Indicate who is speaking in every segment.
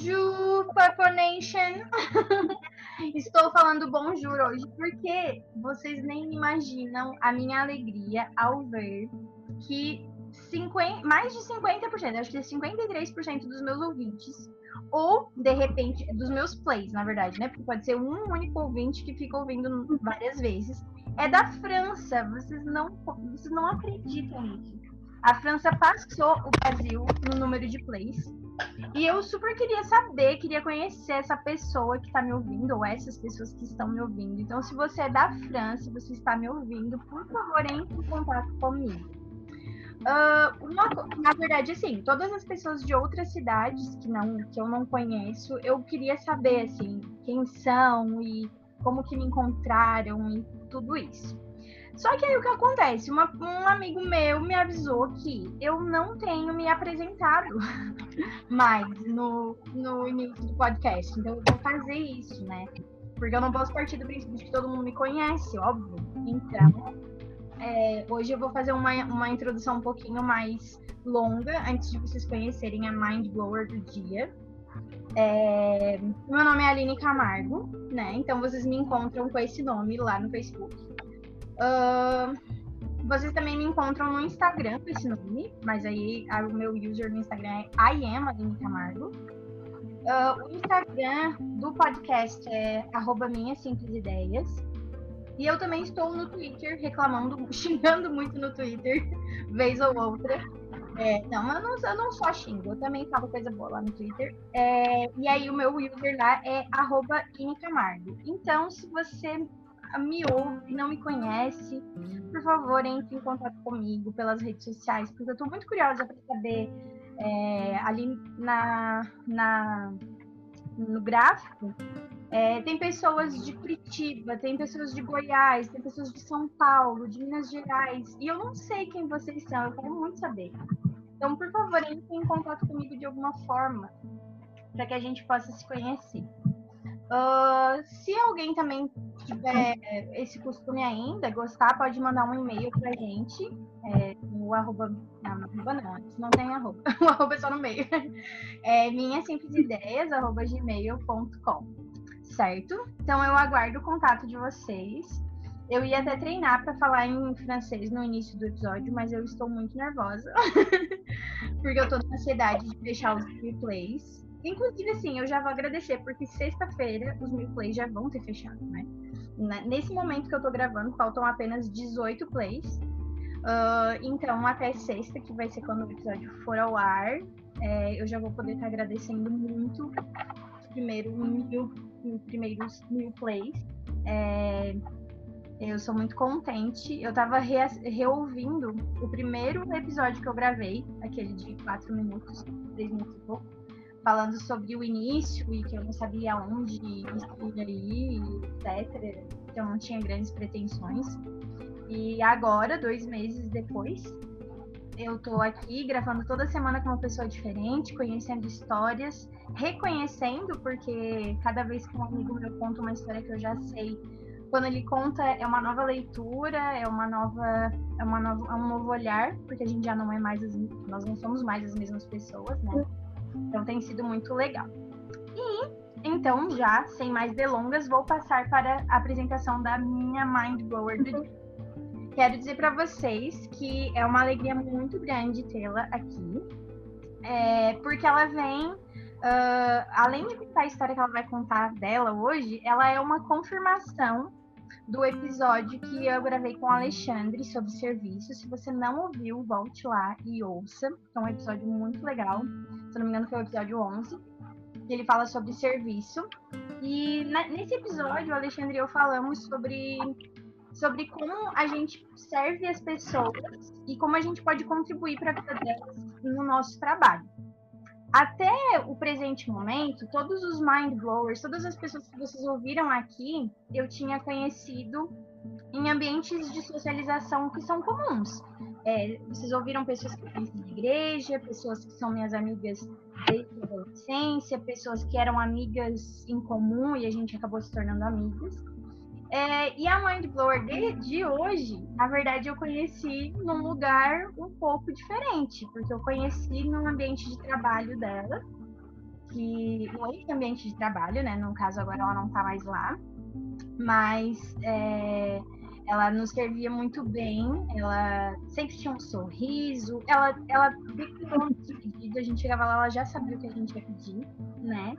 Speaker 1: Bonjour, Purple Nation! Estou falando bonjour hoje porque vocês nem imaginam a minha alegria ao ver que 50, mais de 50%, acho que 53% dos meus ouvintes, ou de repente, dos meus plays, na verdade, né? Porque pode ser um único ouvinte que fica ouvindo várias vezes, é da França. Vocês não, vocês não acreditam nisso. A França passou o Brasil no número de plays. E eu super queria saber, queria conhecer essa pessoa que está me ouvindo, ou essas pessoas que estão me ouvindo. Então, se você é da França, você está me ouvindo, por favor, entre em contato comigo. Uh, uma, na verdade, assim, todas as pessoas de outras cidades que, não, que eu não conheço, eu queria saber, assim, quem são e como que me encontraram e tudo isso. Só que aí o que acontece? Uma, um amigo meu me avisou que eu não tenho me apresentado mais no, no início do podcast. Então eu vou fazer isso, né? Porque eu não posso partir do princípio de que todo mundo me conhece, óbvio. Então, é, hoje eu vou fazer uma, uma introdução um pouquinho mais longa, antes de vocês conhecerem a Mind Blower do dia. É, meu nome é Aline Camargo, né? Então vocês me encontram com esse nome lá no Facebook. Uh, vocês também me encontram no Instagram com esse nome, mas aí o meu user no Instagram é I am Aline Camargo. Uh, o Instagram do podcast é minhas simples ideias. E eu também estou no Twitter reclamando, xingando muito no Twitter, vez ou outra. É, não, eu não, eu não só xingo, eu também falo coisa boa lá no Twitter. É, e aí o meu user lá é arroba Camargo. Então, se você me ouve não me conhece, por favor, entre em contato comigo pelas redes sociais, porque eu estou muito curiosa para saber é, ali na, na, no gráfico. É, tem pessoas de Curitiba, tem pessoas de Goiás, tem pessoas de São Paulo, de Minas Gerais, e eu não sei quem vocês são, eu quero muito saber. Então, por favor, entre em contato comigo de alguma forma, para que a gente possa se conhecer. Uh, se alguém também tiver esse costume ainda, gostar, pode mandar um e-mail pra gente. É, no arroba. Não, no arroba não, não tem arroba. o arroba é só no meio. É minha simples ideias, arroba gmail.com. Certo? Então eu aguardo o contato de vocês. Eu ia até treinar para falar em francês no início do episódio, mas eu estou muito nervosa. porque eu tô na ansiedade de deixar os replays. Inclusive, assim, eu já vou agradecer, porque sexta-feira os mil plays já vão ter fechado, né? Nesse momento que eu tô gravando, faltam apenas 18 plays. Uh, então, até sexta, que vai ser quando o episódio for ao ar, é, eu já vou poder estar agradecendo muito os primeiros mil, primeiros mil plays. É, eu sou muito contente. Eu tava re reouvindo o primeiro episódio que eu gravei, aquele de 4 minutos, 3 minutos e pouco falando sobre o início e que eu não sabia onde ir, etc. Eu não tinha grandes pretensões. E agora, dois meses depois, eu tô aqui gravando toda semana com uma pessoa diferente, conhecendo histórias, reconhecendo, porque cada vez que um amigo meu conta uma história que eu já sei, quando ele conta é uma nova leitura, é uma nova, é uma nova, é um novo olhar, porque a gente já não é mais as, nós não somos mais as mesmas pessoas, né? Então tem sido muito legal. E então, já sem mais delongas, vou passar para a apresentação da minha Mind Blower do dia. Quero dizer para vocês que é uma alegria muito grande tê-la aqui, é, porque ela vem, uh, além de contar a história que ela vai contar dela hoje, ela é uma confirmação do episódio que eu gravei com o Alexandre sobre serviço. Se você não ouviu, volte lá e ouça. É um episódio muito legal. Se não me engano, foi o episódio 11. Ele fala sobre serviço. E nesse episódio, o Alexandre e eu falamos sobre, sobre como a gente serve as pessoas e como a gente pode contribuir para a vida delas no nosso trabalho até o presente momento, todos os mind blowers, todas as pessoas que vocês ouviram aqui, eu tinha conhecido em ambientes de socialização que são comuns. É, vocês ouviram pessoas que conhecem de igreja, pessoas que são minhas amigas desde a adolescência, pessoas que eram amigas em comum e a gente acabou se tornando amigas. É, e a Mind Blower de, de hoje, na verdade, eu conheci num lugar um pouco diferente, porque eu conheci no ambiente de trabalho dela. que no ex-ambiente de trabalho, né? No caso, agora ela não tá mais lá. Mas é, ela nos servia muito bem, ela sempre tinha um sorriso, ela, ela declinou nosso pedido, a gente chegava lá, ela já sabia o que a gente ia pedir, né?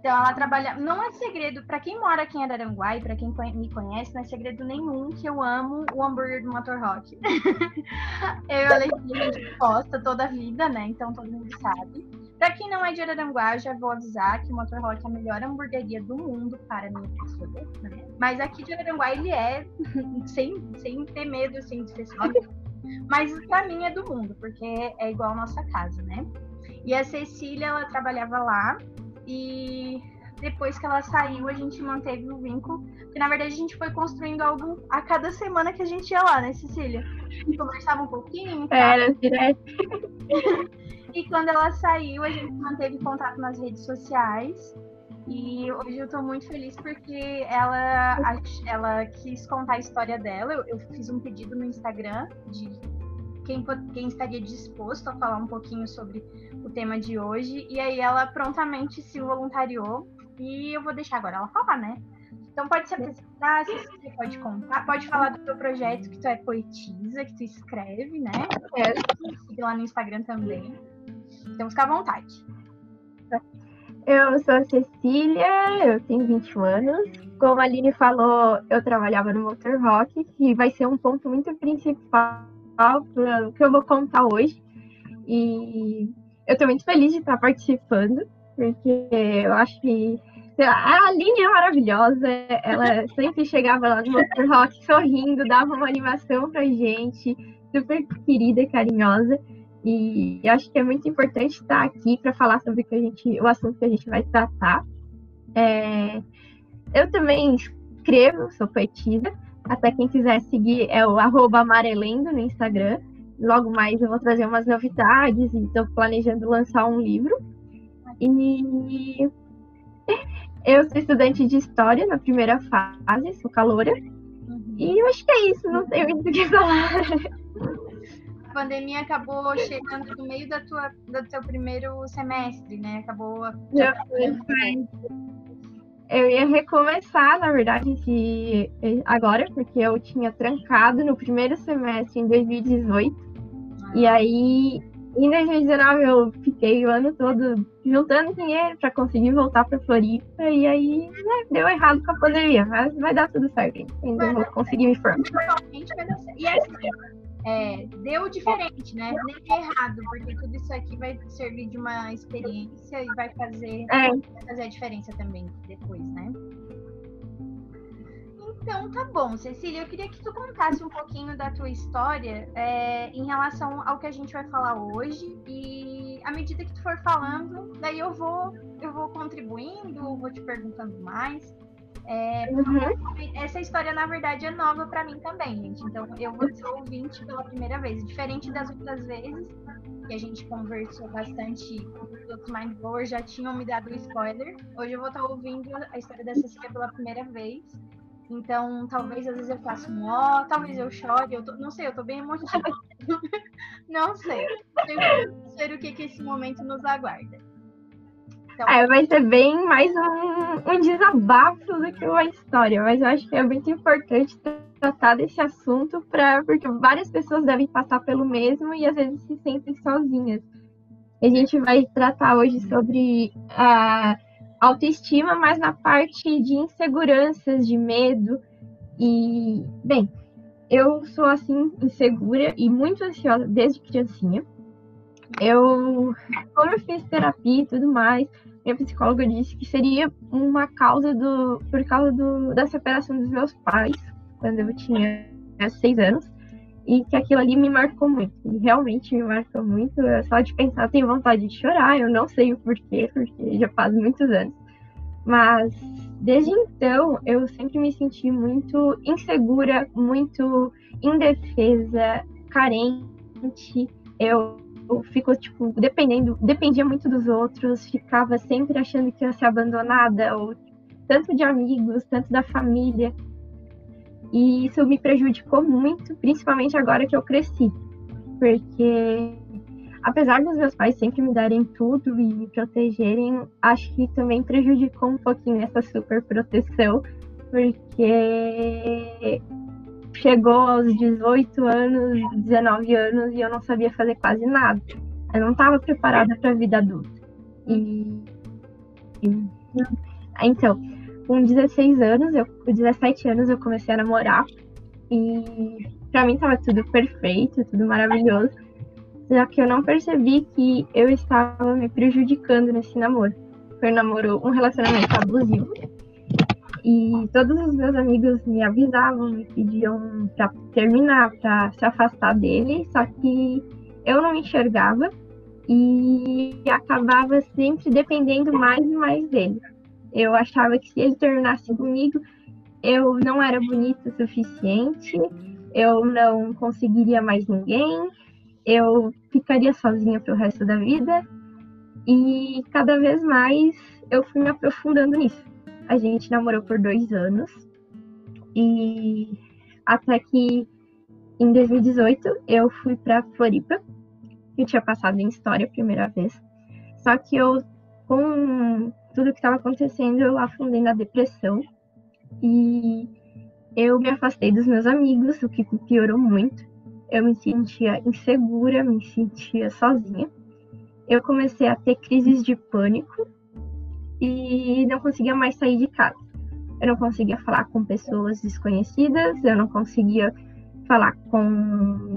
Speaker 1: Então ela trabalha. Não é segredo, para quem mora aqui em Araranguá e para quem me conhece, não é segredo nenhum que eu amo o hambúrguer do Motor Rock. eu e a gente posta toda a vida, né? Então todo mundo sabe. Para quem não é de Araranguá, já vou avisar que o Motor Rock é a melhor hamburgueria do mundo para minha pessoa, né? Mas aqui de Araranguá ele é sem, sem ter medo assim, de ser só. Mas para mim é do mundo, porque é igual a nossa casa, né? E a Cecília, ela trabalhava lá e depois que ela saiu, a gente manteve o vínculo. Porque, na verdade, a gente foi construindo algo a cada semana que a gente ia lá, né, Cecília? Conversava um pouquinho.
Speaker 2: Era, direto.
Speaker 1: e quando ela saiu, a gente manteve contato nas redes sociais. E hoje eu tô muito feliz porque ela, ela quis contar a história dela. Eu, eu fiz um pedido no Instagram de quem, quem estaria disposto a falar um pouquinho sobre o tema de hoje. E aí ela prontamente se voluntariou. E eu vou deixar agora ela falar, né? Então pode se apresentar, se você pode contar, pode falar do teu projeto, que tu é poetisa, que tu escreve, né? É. Siga lá no Instagram também. Então fica à vontade.
Speaker 2: Eu sou a Cecília, eu tenho 21 anos. Como a Aline falou, eu trabalhava no Motor Rock, que vai ser um ponto muito principal para o que eu vou contar hoje. E eu estou muito feliz de estar participando, porque eu acho que a Aline é maravilhosa, ela sempre chegava lá no Motor Rock sorrindo, dava uma animação pra gente, super querida e carinhosa. E acho que é muito importante estar aqui para falar sobre o, que a gente, o assunto que a gente vai tratar. É, eu também escrevo, sou poetisa. Até quem quiser seguir é o arroba amarelendo no Instagram. Logo mais eu vou trazer umas novidades e estou planejando lançar um livro. E eu sou estudante de História na primeira fase, sou caloura. Uhum. E eu acho que é isso, não tenho muito o que falar.
Speaker 1: A pandemia acabou chegando no meio da tua, do teu primeiro semestre, né? Acabou. Já foi,
Speaker 2: eu ia recomeçar, na verdade, que agora, porque eu tinha trancado no primeiro semestre em 2018. Ah. E aí, em 2019, eu fiquei o ano todo juntando dinheiro para conseguir voltar para Floripa. E aí, né, deu errado com a pandemia, mas vai dar tudo certo. Ainda vou conseguir me formar.
Speaker 1: E assim, é, deu diferente, né? Nem é errado, porque tudo isso aqui vai servir de uma experiência e vai fazer, é. vai fazer a diferença também depois, né? Então, tá bom, Cecília, eu queria que tu contasse um pouquinho da tua história é, em relação ao que a gente vai falar hoje e à medida que tu for falando, daí eu vou eu vou contribuindo, vou te perguntando mais. É, uhum. Essa história, na verdade, é nova para mim também, gente. Então, eu vou ser ouvinte pela primeira vez. Diferente das outras vezes, que a gente conversou bastante, os outros Mindblowers já tinham me dado o spoiler. Hoje eu vou estar ouvindo a história da Cecília pela primeira vez. Então, talvez às vezes eu faça um ó, talvez eu chore, eu tô, não sei, eu tô bem emotiva. não sei. Eu sei o que, que esse momento nos aguarda.
Speaker 2: Então... É, vai ser bem mais um, um desabafo do que uma história, mas eu acho que é muito importante tratar desse assunto pra, porque várias pessoas devem passar pelo mesmo e às vezes se sentem sozinhas. A gente vai tratar hoje sobre a autoestima, mas na parte de inseguranças, de medo. E, bem, eu sou assim, insegura e muito ansiosa desde criancinha. Eu, como eu fiz terapia e tudo mais, minha psicóloga disse que seria uma causa do por causa do, da separação dos meus pais quando eu tinha seis anos e que aquilo ali me marcou muito. E realmente me marcou muito só de pensar tenho vontade de chorar eu não sei o porquê porque já faz muitos anos. Mas desde então eu sempre me senti muito insegura muito indefesa carente. Eu eu fico, tipo, dependendo, dependia muito dos outros, ficava sempre achando que ia ser abandonada, ou tanto de amigos, tanto da família. E isso me prejudicou muito, principalmente agora que eu cresci. Porque apesar dos meus pais sempre me darem tudo e me protegerem, acho que também prejudicou um pouquinho essa super proteção, porque chegou aos 18 anos, 19 anos e eu não sabia fazer quase nada. Eu não estava preparada para a vida adulta. E, e, então, com 16 anos, eu, com 17 anos eu comecei a namorar e para mim estava tudo perfeito, tudo maravilhoso. Só que eu não percebi que eu estava me prejudicando nesse namoro. Foi um namoro, um relacionamento abusivo. E todos os meus amigos me avisavam, me pediam para terminar, para se afastar dele, só que eu não enxergava e acabava sempre dependendo mais e mais dele. Eu achava que se ele terminasse comigo, eu não era bonita o suficiente, eu não conseguiria mais ninguém, eu ficaria sozinha pro resto da vida. E cada vez mais eu fui me aprofundando nisso. A gente namorou por dois anos e até que em 2018 eu fui para Floripa. Eu tinha passado em história a primeira vez. Só que eu, com tudo que estava acontecendo, eu afundei na depressão e eu me afastei dos meus amigos, o que piorou muito. Eu me sentia insegura, me sentia sozinha. Eu comecei a ter crises de pânico e não conseguia mais sair de casa. Eu não conseguia falar com pessoas desconhecidas, eu não conseguia falar com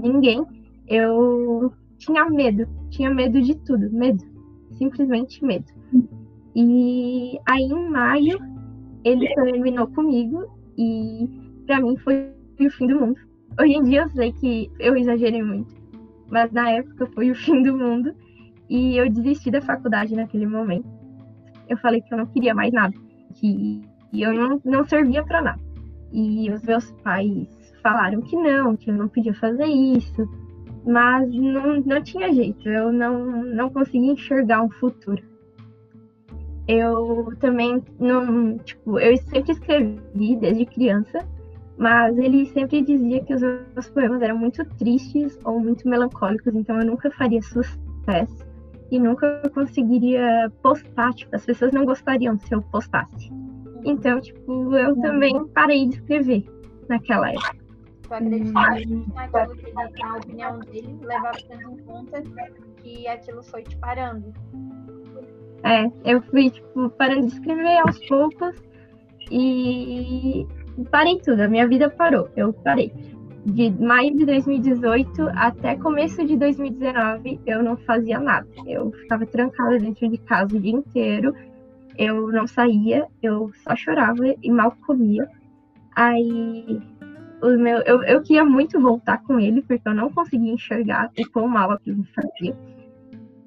Speaker 2: ninguém. Eu tinha medo, tinha medo de tudo, medo, simplesmente medo. E aí em maio ele terminou comigo e para mim foi o fim do mundo. Hoje em dia eu sei que eu exagerei muito, mas na época foi o fim do mundo e eu desisti da faculdade naquele momento. Eu falei que eu não queria mais nada, que eu não, não servia para nada. E os meus pais falaram que não, que eu não podia fazer isso, mas não, não tinha jeito, eu não, não conseguia enxergar um futuro eu também não, tipo, eu sempre escrevi desde criança, mas ele sempre dizia que os meus poemas eram muito tristes ou muito melancólicos, então eu nunca faria sucesso e nunca conseguiria postar, tipo, as pessoas não gostariam se eu postasse. Então, tipo, eu também parei de escrever naquela época.
Speaker 1: Tu acredita que na opinião dele, levava tanto em conta que aquilo foi te parando?
Speaker 2: É, eu fui, tipo, parando de escrever aos poucos e parei tudo, a minha vida parou, eu parei. De maio de 2018 até começo de 2019, eu não fazia nada. Eu ficava trancada dentro de casa o dia inteiro, eu não saía, eu só chorava e mal comia. Aí o meu, eu, eu queria muito voltar com ele, porque eu não conseguia enxergar o quão mal aquilo me fazia.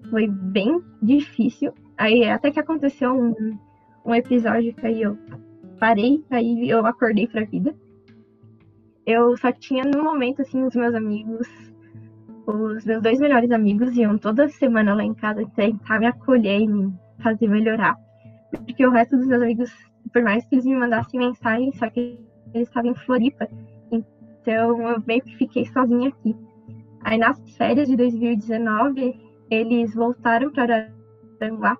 Speaker 2: Foi bem difícil, Aí até que aconteceu um, um episódio que aí eu parei, aí eu acordei pra vida. Eu só tinha no momento, assim, os meus amigos, os meus dois melhores amigos iam toda semana lá em casa tentar me acolher e me fazer melhorar. Porque o resto dos meus amigos, por mais que eles me mandassem mensagem, só que eles estavam em Floripa. Então eu meio que fiquei sozinha aqui. Aí nas férias de 2019, eles voltaram para Aranguá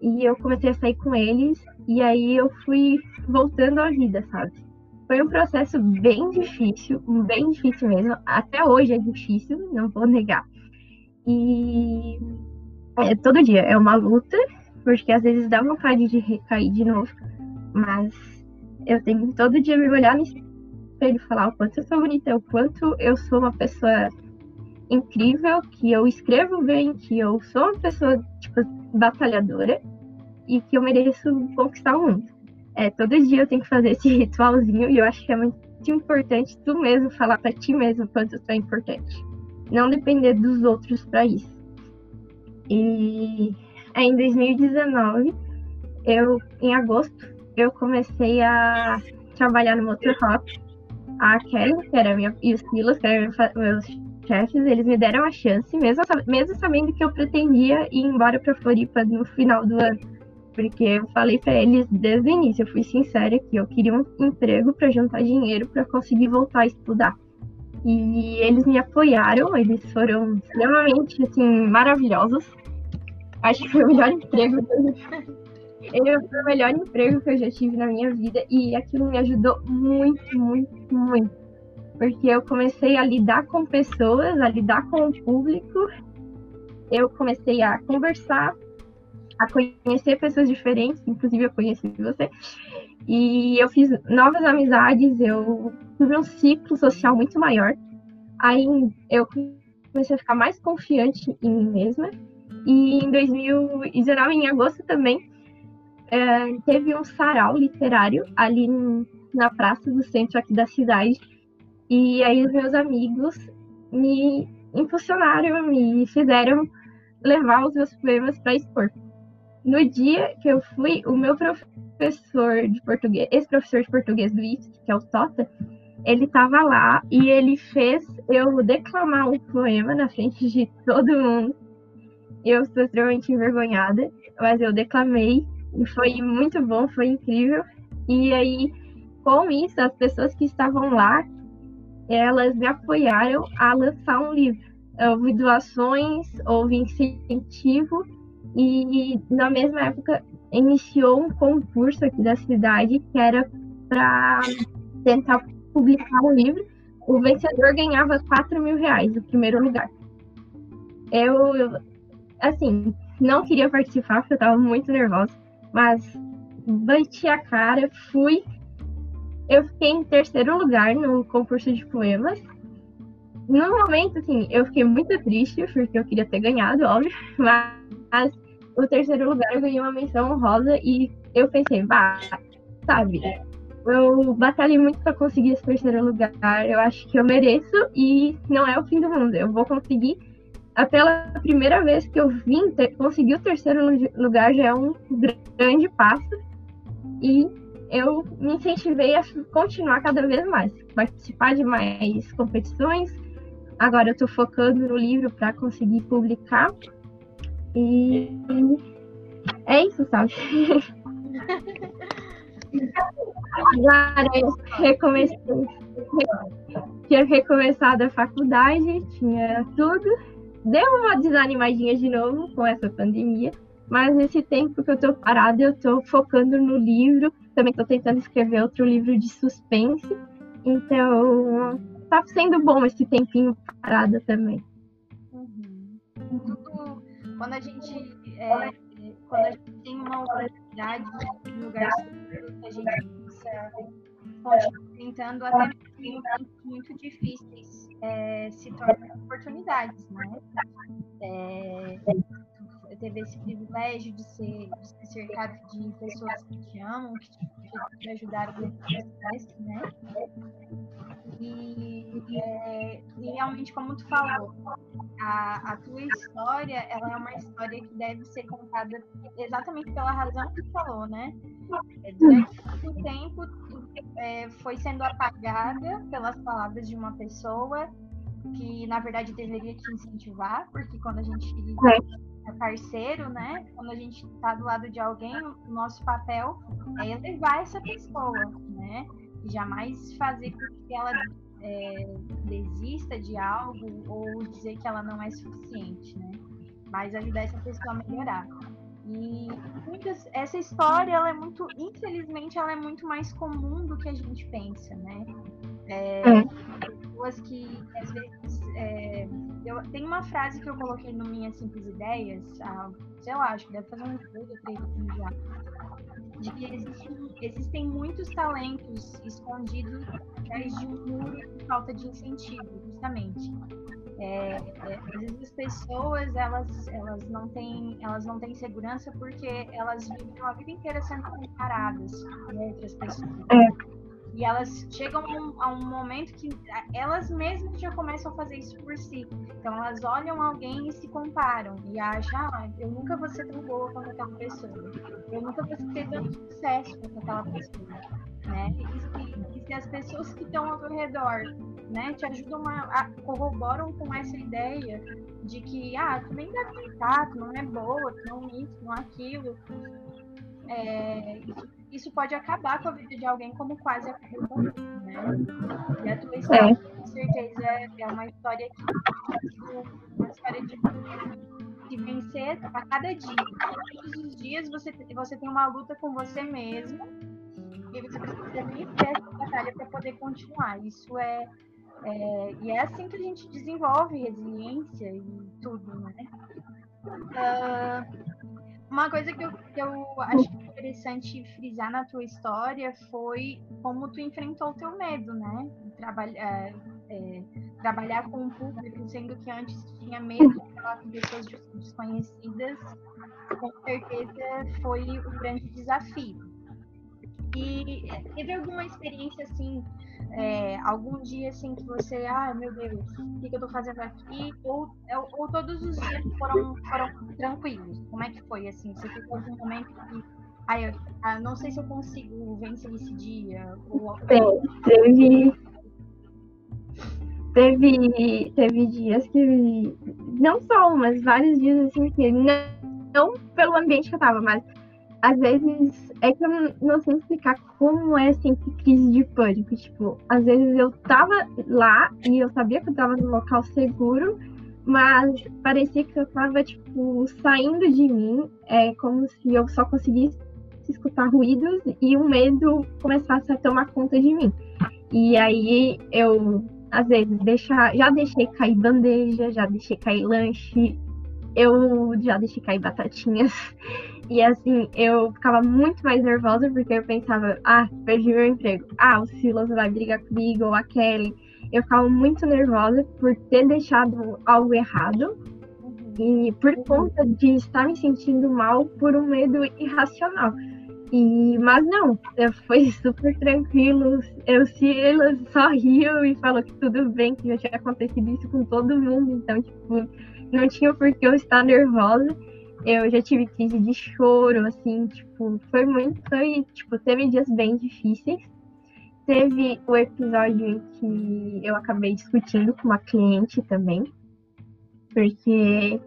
Speaker 2: e eu comecei a sair com eles, e aí eu fui voltando à vida, sabe? Foi um processo bem difícil, bem difícil mesmo. Até hoje é difícil, não vou negar. E é, todo dia é uma luta, porque às vezes dá vontade de recair de novo, mas eu tenho todo dia me olhar no espelho e falar o quanto eu sou bonita, o quanto eu sou uma pessoa incrível, que eu escrevo bem, que eu sou uma pessoa, tipo, batalhadora e que eu mereço conquistar o mundo. É, todo dia eu tenho que fazer esse ritualzinho e eu acho que é muito importante tu mesmo falar para ti mesmo quanto tu é importante. Não depender dos outros para isso. E em 2019, eu, em agosto, eu comecei a trabalhar no Motorhop. A Kelly, que era minha, e o Silas, que eram meus chefes, eles me deram a chance, mesmo, mesmo sabendo que eu pretendia ir embora para Floripa no final do ano porque eu falei para eles desde o início, eu fui sincera que eu queria um emprego para juntar dinheiro para conseguir voltar a estudar. E eles me apoiaram, eles foram extremamente assim, maravilhosos. Acho que foi o melhor emprego ele foi o melhor emprego que eu já tive na minha vida e aquilo me ajudou muito, muito, muito. Porque eu comecei a lidar com pessoas, a lidar com o público, eu comecei a conversar, a conhecer pessoas diferentes, inclusive eu conheci você, e eu fiz novas amizades, eu tive um ciclo social muito maior. Aí eu comecei a ficar mais confiante em mim mesma. E em 2019, em agosto também, é, teve um sarau literário ali na praça do centro aqui da cidade. E aí os meus amigos me impulsionaram, me fizeram levar os meus poemas para expor. No dia que eu fui, o meu professor de português, esse professor de português do IFSC, que é o Tota, ele estava lá e ele fez eu declamar um poema na frente de todo mundo. Eu estou extremamente envergonhada, mas eu declamei e foi muito bom, foi incrível. E aí, com isso, as pessoas que estavam lá, elas me apoiaram a lançar um livro. Houve doações, houve incentivo e na mesma época iniciou um concurso aqui da cidade que era para tentar publicar um livro. O vencedor ganhava 4 mil reais, o primeiro lugar. Eu, eu assim, não queria participar porque eu estava muito nervosa, mas bati a cara, fui. Eu fiquei em terceiro lugar no concurso de poemas. No momento, assim, eu fiquei muito triste, porque eu queria ter ganhado, óbvio, mas o terceiro lugar eu ganhei uma menção honrosa e eu pensei, bah, sabe, eu batalhei muito para conseguir esse terceiro lugar, eu acho que eu mereço e não é o fim do mundo, eu vou conseguir. Pela primeira vez que eu vim ter, conseguir o terceiro lugar já é um grande passo e eu me incentivei a continuar cada vez mais, participar de mais competições. Agora eu estou focando no livro para conseguir publicar e é isso, sabe? Agora eu recomecei, tinha recomeçado a faculdade, tinha tudo. Deu uma desanimadinha de novo com essa pandemia, mas nesse tempo que eu tô parada, eu tô focando no livro. Também tô tentando escrever outro livro de suspense. Então, tá sendo bom esse tempinho parada também.
Speaker 1: Uhum. Quando a gente, é, quando a gente tem uma oportunidade em lugar seguro, a gente possa continuar tentando até em tempos muito difíceis é, se tornam oportunidades, né? É, teve esse privilégio de ser, de ser cercado de pessoas que te amam, que te, que te ajudaram nesse né? E, é, e, realmente, como tu falou, a, a, tua história, ela é uma história que deve ser contada exatamente pela razão que tu falou, né? É, durante muito tempo, é, foi sendo apagada pelas palavras de uma pessoa que, na verdade, deveria te incentivar, porque quando a gente é parceiro, né? Quando a gente está do lado de alguém, o nosso papel é elevar essa pessoa, né? jamais fazer com que ela é, desista de algo ou dizer que ela não é suficiente, né? Mas ajudar essa pessoa a melhorar. E muitas, essa história, ela é muito, infelizmente, ela é muito mais comum do que a gente pensa, né? É, é. Pessoas que, às vezes, é, eu, tem uma frase que eu coloquei no Minhas Simples Ideias, ah, sei lá, acho que deve fazer uns dois ou três anos já, de que existem, existem muitos talentos escondidos atrás de um muro de falta de incentivo, justamente. É, é, às vezes as pessoas elas, elas, não têm, elas não têm segurança porque elas vivem a vida inteira sendo comparadas com outras pessoas. É. E elas chegam a um, momento que elas mesmas já começam a fazer isso por si. Então elas olham alguém e se comparam e acham, ah, eu nunca vou ser tão boa quanto aquela pessoa. Eu nunca vou ter tanto sucesso quanto aquela pessoa. Né? E, se, e se as pessoas que estão ao teu redor né, te ajudam a, a, corroboram com essa ideia de que ah, tu nem deve tentar, tu não é boa, tu não isso, não aquilo é, isso, isso, pode acabar com a vida de alguém como quase acabou comigo, né? E a tua história, é. com certeza, é uma história que uma história de, de vencer a cada dia. Todos os dias você, você tem uma luta com você mesmo e você precisa vencer essa batalha para poder continuar. Isso é, é, e é assim que a gente desenvolve resiliência e tudo, né? Uh, uma coisa que eu, que eu acho interessante frisar na tua história foi como tu enfrentou o teu medo, né? Trabalhar, é, é, trabalhar com o público, sendo que antes tinha medo de falar com pessoas desconhecidas, com certeza foi o grande desafio. E teve alguma experiência assim é, algum dia assim que você, ah, meu Deus, o que, que eu tô fazendo aqui? Ou, é, ou todos os dias foram, foram tranquilos? Como é que foi assim? Você teve algum momento que, ah, eu ah, não sei se eu consigo vencer esse dia? Ou...
Speaker 2: teve, teve, teve dias que, não só, mas vários dias assim que não, não pelo ambiente que eu tava, mas às vezes é que eu não sei explicar como é sempre crise de pânico. Tipo, às vezes eu tava lá e eu sabia que eu tava no local seguro, mas parecia que eu tava, tipo, saindo de mim. É como se eu só conseguisse escutar ruídos e o medo começasse a tomar conta de mim. E aí eu, às vezes, deixa, já deixei cair bandeja, já deixei cair lanche, eu já deixei cair batatinhas. E assim, eu ficava muito mais nervosa porque eu pensava, ah, perdi meu emprego. Ah, o Silas vai brigar comigo, ou a Kelly. Eu ficava muito nervosa por ter deixado algo errado. E por conta de estar me sentindo mal por um medo irracional. E, mas não, foi super tranquilo. Eu, Silas só riu e falou que tudo bem, que já tinha acontecido isso com todo mundo. Então, tipo, não tinha por que eu estar nervosa. Eu já tive crise de choro, assim, tipo, foi muito, foi, tipo, teve dias bem difíceis. Teve o episódio em que eu acabei discutindo com uma cliente também, porque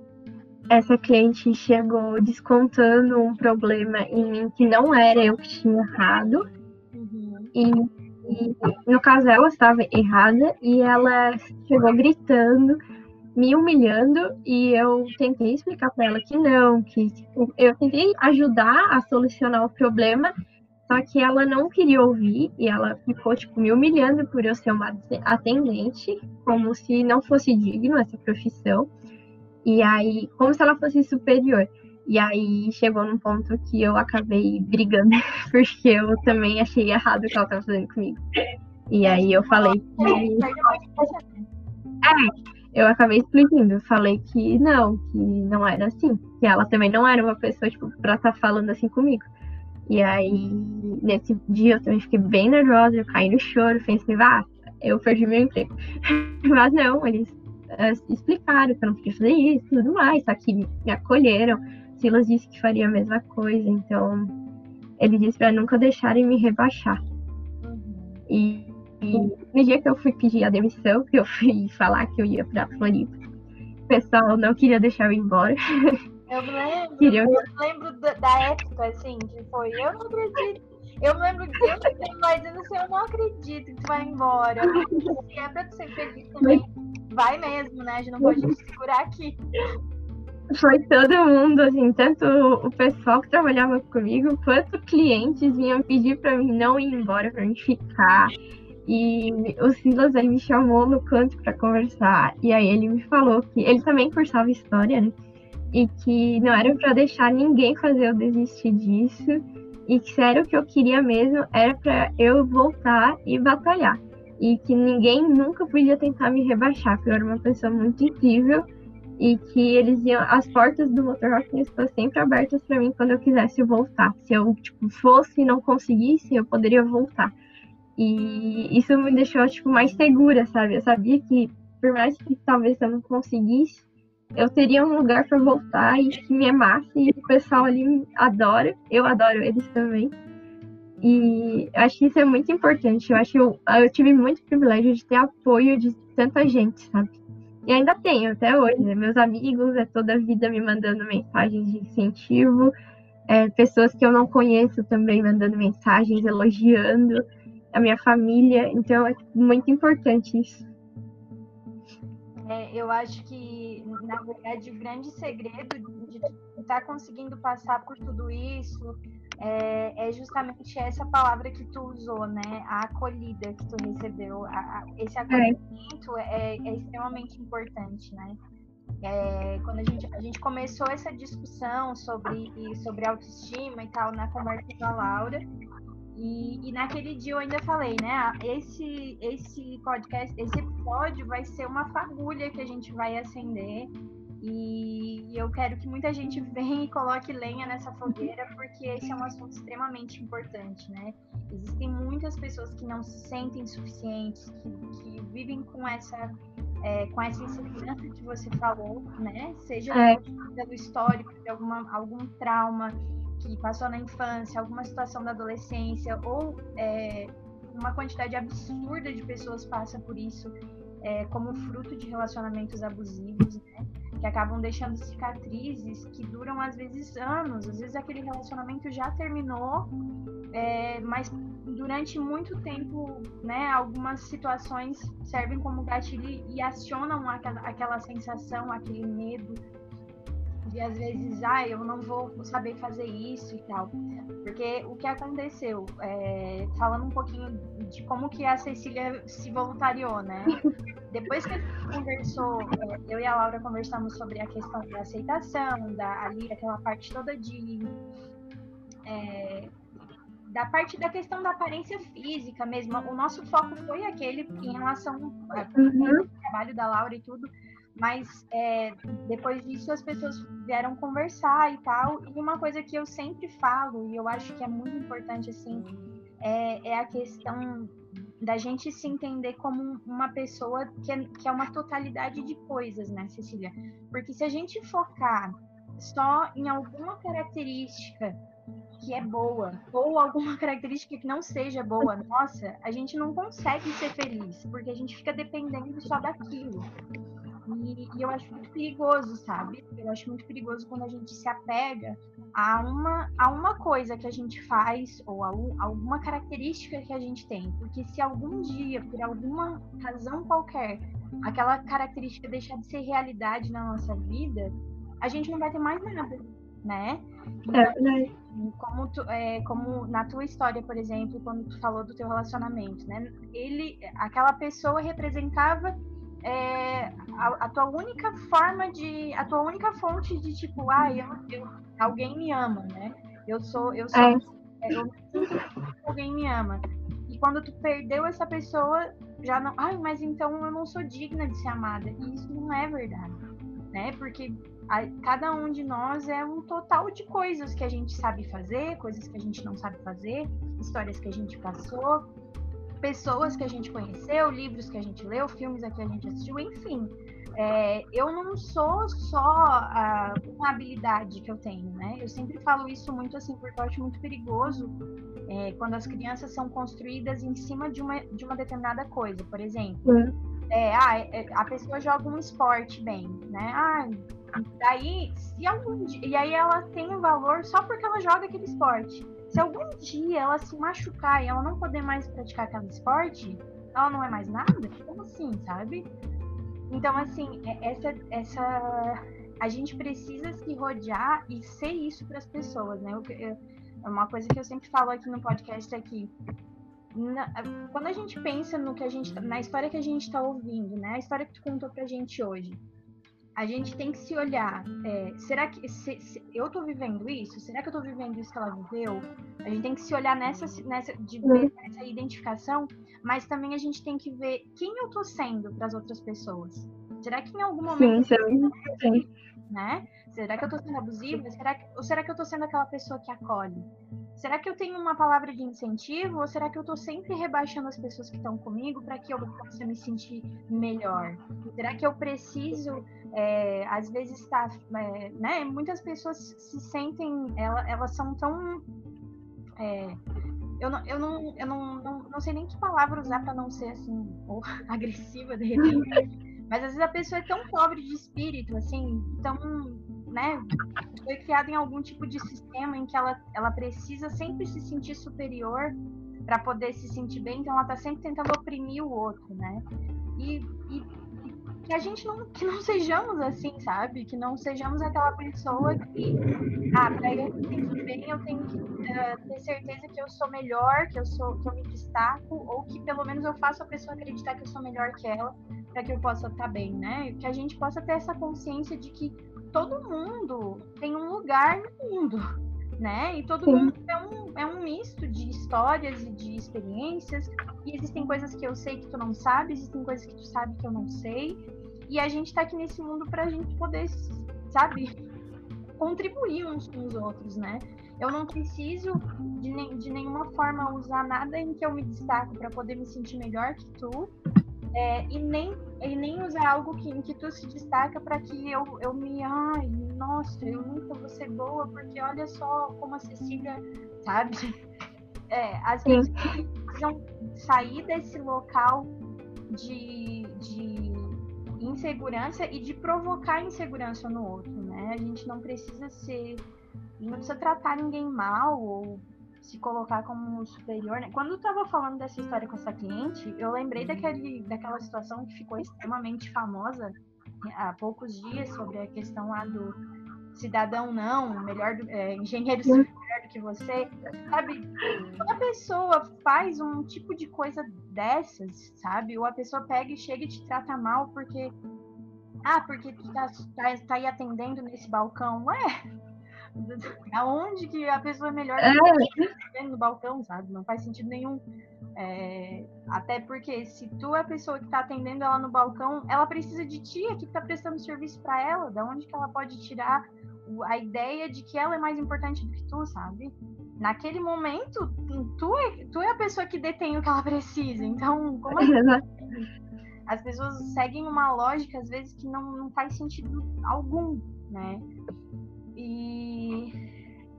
Speaker 2: essa cliente chegou descontando um problema em mim que não era eu que tinha errado. Uhum. E, e, no caso, ela estava errada e ela chegou gritando me humilhando e eu tentei explicar para ela que não, que eu tentei ajudar a solucionar o problema, só que ela não queria ouvir e ela ficou tipo me humilhando por eu ser uma atendente, como se não fosse digno essa profissão. E aí, como se ela fosse superior. E aí chegou num ponto que eu acabei brigando, porque eu também achei errado o que ela estava fazendo comigo. E aí eu falei que. É, eu acabei expliquindo, falei que não, que não era assim, que ela também não era uma pessoa, tipo, pra estar tá falando assim comigo. E aí, nesse dia, eu também fiquei bem nervosa, eu caí no choro, pensei, ah, eu perdi meu emprego. Mas não, eles uh, explicaram que eu não podia fazer isso e tudo mais, só que me acolheram. Silas disse que faria a mesma coisa, então ele disse para nunca deixarem me rebaixar. Uhum. E no dia que eu fui pedir a demissão, que eu fui falar que eu ia pra Floripa, o pessoal não queria deixar eu ir embora.
Speaker 1: Eu me lembro, eu lembro da, época, assim, que foi, eu não acredito. Eu me lembro de eu que vai dizendo assim, eu não acredito que tu vai embora. Se é pra tu ser feliz também, vai mesmo, né? A gente não pode te segurar aqui
Speaker 2: foi todo mundo, assim, tanto o pessoal que trabalhava comigo, quanto clientes vinham pedir para mim não ir embora, para mim ficar. E o Silas aí me chamou no canto para conversar. E aí ele me falou que ele também cursava história, né? E que não era para deixar ninguém fazer eu desistir disso. E que o que eu queria mesmo era para eu voltar e batalhar. E que ninguém nunca podia tentar me rebaixar, porque eu era uma pessoa muito incrível. E que eles iam. As portas do Motor Rock estão sempre abertas para mim quando eu quisesse voltar. Se eu tipo, fosse e não conseguisse, eu poderia voltar. E isso me deixou, tipo, mais segura, sabe? Eu sabia que, por mais que talvez eu não conseguisse, eu teria um lugar para voltar e que me amasse. E o pessoal ali adora, eu adoro eles também. E acho que isso é muito importante. Eu acho que eu, eu tive muito privilégio de ter apoio de tanta gente, sabe? E ainda tenho até hoje. Né? Meus amigos é toda a vida me mandando mensagens de incentivo. é, pessoas que eu não conheço também mandando mensagens, elogiando a minha família. Então é muito importante isso.
Speaker 1: É, eu acho que, na verdade, o grande segredo de estar tá conseguindo passar por tudo isso é, é, justamente essa palavra que tu usou, né? A acolhida que tu recebeu. A, a, esse é. acolhimento é. é, extremamente importante, né? É, quando a gente, a gente começou essa discussão sobre, sobre autoestima e tal na conversa com a Laura, e, e, naquele dia eu ainda falei, né? Ah, esse, esse podcast, esse episódio vai ser uma fagulha que a gente vai acender. E eu quero que muita gente venha e coloque lenha nessa fogueira, porque esse é um assunto extremamente importante, né? Existem muitas pessoas que não se sentem suficientes, que, que vivem com essa, é, com essa insegurança que você falou, né? Seja é. pelo histórico de alguma, algum trauma, que passou na infância, alguma situação da adolescência, ou é, uma quantidade absurda de pessoas passa por isso é, como fruto de relacionamentos abusivos, né? que acabam deixando cicatrizes que duram às vezes anos, às vezes aquele relacionamento já terminou, é, mas durante muito tempo, né, algumas situações servem como gatilho e acionam aquela, aquela sensação, aquele medo, de às vezes, ah, eu não vou saber fazer isso e tal. Porque o que aconteceu, é, falando um pouquinho de como que a Cecília se voluntariou, né? Depois que a gente conversou, é, eu e a Laura conversamos sobre a questão da aceitação, da ali aquela parte toda de é, da parte da questão da aparência física mesmo. O nosso foco foi aquele em relação ao uhum. trabalho da Laura e tudo mas é, depois disso as pessoas vieram conversar e tal. E uma coisa que eu sempre falo, e eu acho que é muito importante, assim, é, é a questão da gente se entender como uma pessoa que é, que é uma totalidade de coisas, né, Cecília? Porque se a gente focar só em alguma característica que é boa, ou alguma característica que não seja boa nossa, a gente não consegue ser feliz, porque a gente fica dependendo só daquilo. E, e, eu acho muito perigoso, sabe? Eu acho muito perigoso quando a gente se apega a uma, a uma coisa que a gente faz ou a, um, a alguma característica que a gente tem. Porque se algum dia, por alguma razão qualquer, aquela característica deixar de ser realidade na nossa vida, a gente não vai ter mais nada, né?
Speaker 2: É,
Speaker 1: como, tu, é, como na tua história, por exemplo, quando tu falou do teu relacionamento, né? Ele, aquela pessoa representava é, a, a, tua única forma de. a tua única fonte de tipo, ah, eu, eu alguém me ama, né? Eu sou. Eu sou. É. é eu alguém me ama. E quando tu perdeu essa pessoa, já não. Ai, mas então eu não sou digna de ser amada. E isso não é verdade. Né? Porque a, cada um de nós é um total de coisas que a gente sabe fazer, coisas que a gente não sabe fazer, histórias que a gente passou, pessoas que a gente conheceu, livros que a gente leu, filmes a que a gente assistiu, enfim. É, eu não sou só uma habilidade que eu tenho, né? Eu sempre falo isso muito assim, porque eu acho muito perigoso é, quando as crianças são construídas em cima de uma, de uma determinada coisa. Por exemplo, é, ah, é, a pessoa joga um esporte bem, né? Ah, daí, se algum dia, e aí ela tem um valor só porque ela joga aquele esporte. Se algum dia ela se machucar e ela não poder mais praticar aquele esporte, ela não é mais nada? Como assim, sabe? Então, assim, é, essa, essa. A gente precisa se rodear e ser isso para as pessoas, né? É uma coisa que eu sempre falo aqui no podcast aqui. Na, quando a gente pensa no que a gente, na história que a gente está ouvindo, né? A história que tu contou pra gente hoje a gente tem que se olhar. É, será que se, se eu estou vivendo isso? Será que eu estou vivendo isso que ela viveu? A gente tem que se olhar nessa, nessa, de ver essa identificação, mas também a gente tem que ver quem eu estou sendo para as outras pessoas. Será que em algum momento. Sim, sim. Né? Será que eu estou sendo abusiva? Será que, ou será que eu estou sendo aquela pessoa que acolhe? Será que eu tenho uma palavra de incentivo ou será que eu estou sempre rebaixando as pessoas que estão comigo para que eu possa me sentir melhor? Será que eu preciso é, às vezes está, é, né? Muitas pessoas se sentem, elas, elas são tão é, eu não, eu, não, eu não, não, não sei nem que palavra usar para não ser assim, ou agressiva de repente, Mas às vezes a pessoa é tão pobre de espírito, assim, tão, né, foi criada em algum tipo de sistema em que ela, ela precisa sempre se sentir superior para poder se sentir bem, então ela tá sempre tentando oprimir o outro, né? E, e que a gente não, que não sejamos assim, sabe? Que não sejamos aquela pessoa que, ah, para eu me sentir bem, eu tenho que uh, ter certeza que eu sou melhor, que eu sou, que eu me destaco, ou que pelo menos eu faço a pessoa acreditar que eu sou melhor que ela, para que eu possa estar tá bem, né? Que a gente possa ter essa consciência de que todo mundo tem um lugar no mundo, né? E todo Sim. mundo é um, é um misto de histórias e de experiências. E existem coisas que eu sei que tu não sabe, existem coisas que tu sabe que eu não sei. E a gente tá aqui nesse mundo pra gente poder, sabe, contribuir uns com os outros, né? Eu não preciso de, ne de nenhuma forma usar nada em que eu me destaco para poder me sentir melhor que tu. É, e, nem, e nem usar algo que, em que tu se destaca para que eu, eu me. Ai, nossa, eu nunca vou ser boa, porque olha só como a Cecília, sabe? É, as pessoas precisam sair desse local de, de insegurança e de provocar insegurança no outro, né? A gente não precisa ser. Não precisa tratar ninguém mal ou se colocar como superior, né? Quando eu tava falando dessa história com essa cliente, eu lembrei daquele, daquela situação que ficou extremamente famosa há poucos dias sobre a questão lá do cidadão não, melhor é, engenheiro melhor do que você, sabe? Quando a pessoa faz um tipo de coisa dessas, sabe? Ou a pessoa pega e chega e te trata mal porque ah, porque tu tá, tá, tá aí atendendo nesse balcão. Ué, aonde que a pessoa é melhor é. no balcão, sabe? Não faz sentido nenhum. É, até porque se tu é a pessoa que está atendendo ela no balcão, ela precisa de ti, aqui que está prestando serviço para ela. Da onde que ela pode tirar a ideia de que ela é mais importante do que tu, sabe? Naquele momento, tu é, tu é a pessoa que detém o que ela precisa. Então, como é que... As pessoas seguem uma lógica, às vezes, que não, não faz sentido algum, né? E,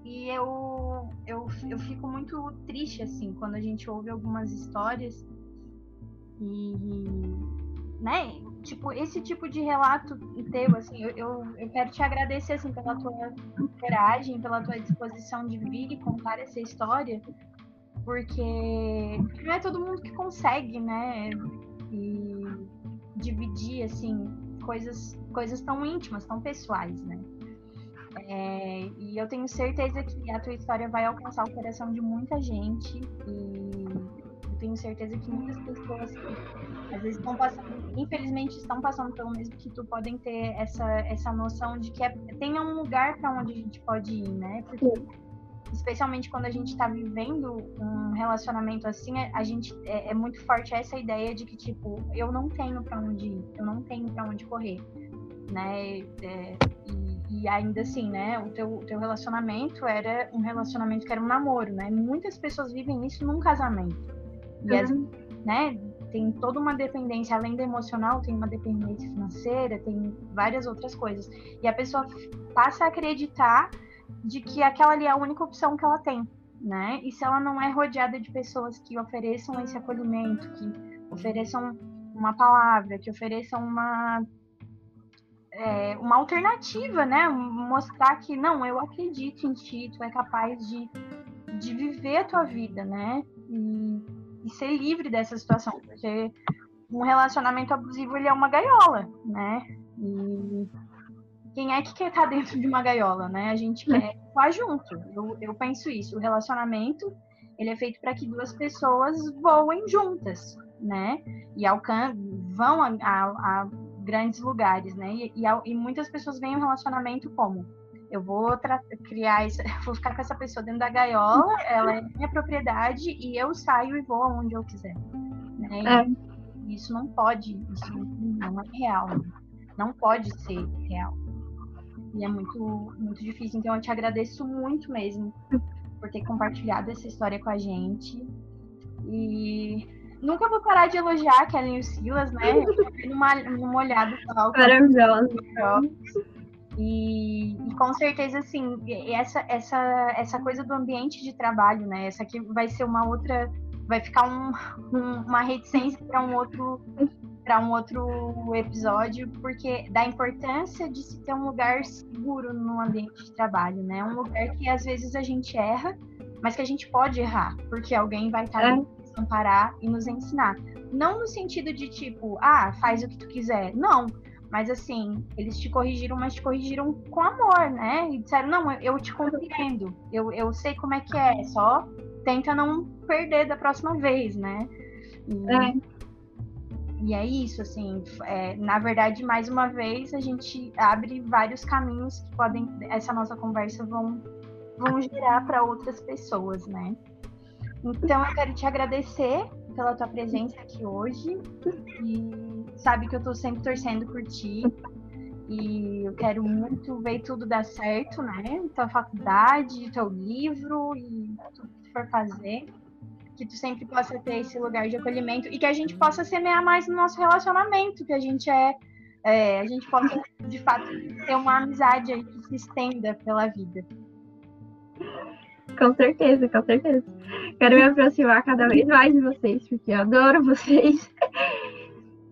Speaker 1: e eu, eu, eu fico muito triste, assim, quando a gente ouve algumas histórias e, né, tipo, esse tipo de relato teu, assim, eu, eu, eu, quero te agradecer, assim, pela tua coragem, pela tua disposição de vir e contar essa história, porque não é todo mundo que consegue, né, e dividir, assim, coisas, coisas tão íntimas, tão pessoais, né. É, e eu tenho certeza que a tua história vai alcançar o coração de muita gente e eu tenho certeza que muitas pessoas que às vezes estão passando, infelizmente estão passando pelo mesmo que tu, podem ter essa, essa noção de que é, um lugar para onde a gente pode ir, né? Porque especialmente quando a gente está vivendo um relacionamento assim, a gente é, é, muito forte essa ideia de que tipo eu não tenho para onde ir, eu não tenho para onde correr, né? É, e e ainda assim, né, o teu, teu relacionamento era um relacionamento que era um namoro, né? Muitas pessoas vivem isso num casamento. E uhum. as, né, tem toda uma dependência, além da emocional, tem uma dependência financeira, tem várias outras coisas. E a pessoa passa a acreditar de que aquela ali é a única opção que ela tem, né? E se ela não é rodeada de pessoas que ofereçam esse acolhimento, que ofereçam uma palavra, que ofereçam uma é, uma alternativa, né? Mostrar que não, eu acredito em ti, tu é capaz de, de viver a tua vida, né? E, e ser livre dessa situação, porque um relacionamento abusivo ele é uma gaiola, né? E quem é que quer estar dentro de uma gaiola, né? A gente quer estar junto. Eu, eu penso isso. O relacionamento ele é feito para que duas pessoas voem juntas, né? E alcan vão a, a, a grandes lugares, né? E, e, e muitas pessoas veem o relacionamento como eu vou criar, isso, vou ficar com essa pessoa dentro da gaiola, ela é minha propriedade e eu saio e vou aonde eu quiser. Né? É. Isso não pode, isso não é real, não pode ser real. E é muito, muito difícil. Então eu te agradeço muito mesmo por ter compartilhado essa história com a gente. E Nunca vou parar de elogiar a Kelly e o Silas, né? numa, numa olhada só.
Speaker 2: Maravilhosa.
Speaker 1: E, e, com certeza, assim, essa, essa, essa coisa do ambiente de trabalho, né? Essa aqui vai ser uma outra. Vai ficar um, um, uma reticência para um outro para um outro episódio, porque da importância de se ter um lugar seguro no ambiente de trabalho, né? Um lugar que às vezes a gente erra, mas que a gente pode errar, porque alguém vai estar é. Nos amparar e nos ensinar. Não no sentido de tipo, ah, faz o que tu quiser. Não. Mas assim, eles te corrigiram, mas te corrigiram com amor, né? E disseram, não, eu te compreendo. Eu, eu sei como é que é, só tenta não perder da próxima vez, né? E... É. E é isso, assim, é, na verdade, mais uma vez, a gente abre vários caminhos que podem, essa nossa conversa vão, vão gerar para outras pessoas, né? Então, eu quero te agradecer pela tua presença aqui hoje e sabe que eu estou sempre torcendo por ti e eu quero muito ver tudo dar certo, né? Tua faculdade, teu livro e tudo que tu for fazer que tu sempre possa ter esse lugar de acolhimento e que a gente possa semear mais no nosso relacionamento, que a gente é, é a gente possa de fato ter uma amizade aí que se estenda pela vida.
Speaker 2: Com certeza, com certeza. Quero me aproximar cada vez mais de vocês, porque eu adoro vocês.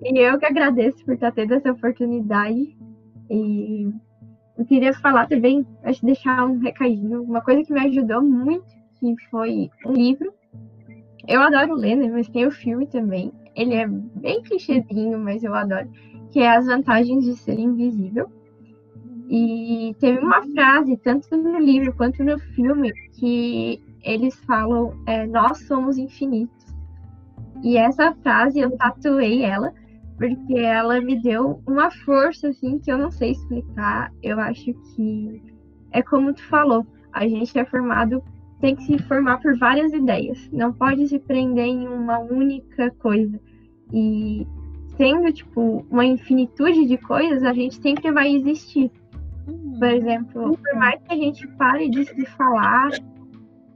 Speaker 2: E eu que agradeço por estar tendo essa oportunidade. E eu queria falar também, acho deixar um recadinho, uma coisa que me ajudou muito, que foi um livro eu adoro ler, né? Mas tem o filme também. Ele é bem clichêzinho, mas eu adoro. Que é As Vantagens de Ser Invisível. E teve uma frase, tanto no livro quanto no filme, que eles falam: é, Nós somos infinitos. E essa frase eu tatuei ela, porque ela me deu uma força, assim, que eu não sei explicar. Eu acho que é como tu falou: a gente é formado tem que se formar por várias ideias, não pode se prender em uma única coisa. E sendo, tipo, uma infinitude de coisas, a gente sempre vai existir. Uhum. Por exemplo, por mais que a gente pare de se falar,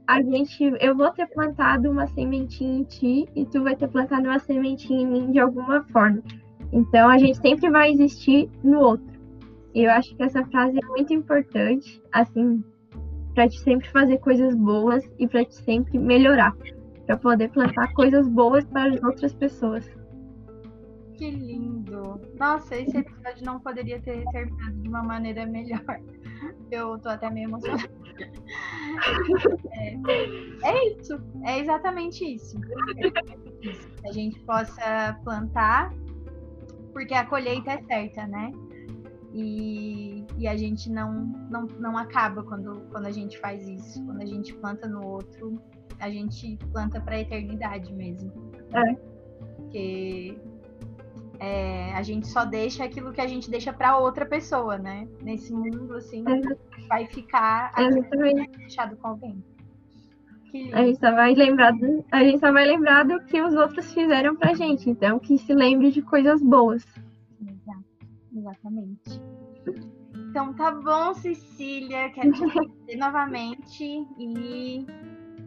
Speaker 2: a gente, eu vou ter plantado uma sementinha em ti e tu vai ter plantado uma sementinha em mim de alguma forma. Então a gente sempre vai existir no outro. E eu acho que essa frase é muito importante, assim, para te sempre fazer coisas boas e para te sempre melhorar, para poder plantar coisas boas para as outras pessoas.
Speaker 1: Que lindo! Nossa, esse episódio não poderia ter terminado de uma maneira melhor. Eu tô até meio emocionada. É, é isso, é exatamente isso. A gente possa plantar, porque a colheita é certa, né? E, e a gente não, não, não acaba quando, quando a gente faz isso. Quando a gente planta no outro, a gente planta para a eternidade mesmo. É. Porque é, a gente só deixa aquilo que a gente deixa para outra pessoa, né? Nesse mundo, assim, é. vai ficar deixado com alguém.
Speaker 2: A gente só vai lembrar do, a gente só vai lembrar do que os outros fizeram pra gente, então que se lembre de coisas boas.
Speaker 1: Exatamente. Então tá bom, Cecília. Quero te agradecer novamente e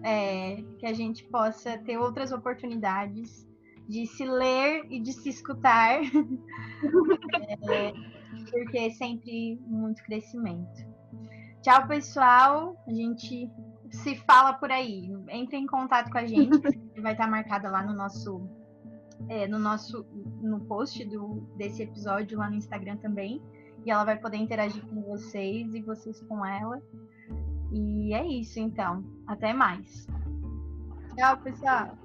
Speaker 1: é, que a gente possa ter outras oportunidades de se ler e de se escutar, é, porque é sempre muito crescimento. Tchau, pessoal. A gente se fala por aí. Entre em contato com a gente, vai estar marcada lá no nosso é, no nosso no post do, desse episódio lá no Instagram também. E ela vai poder interagir com vocês e vocês com ela. E é isso, então. Até mais. Tchau, pessoal.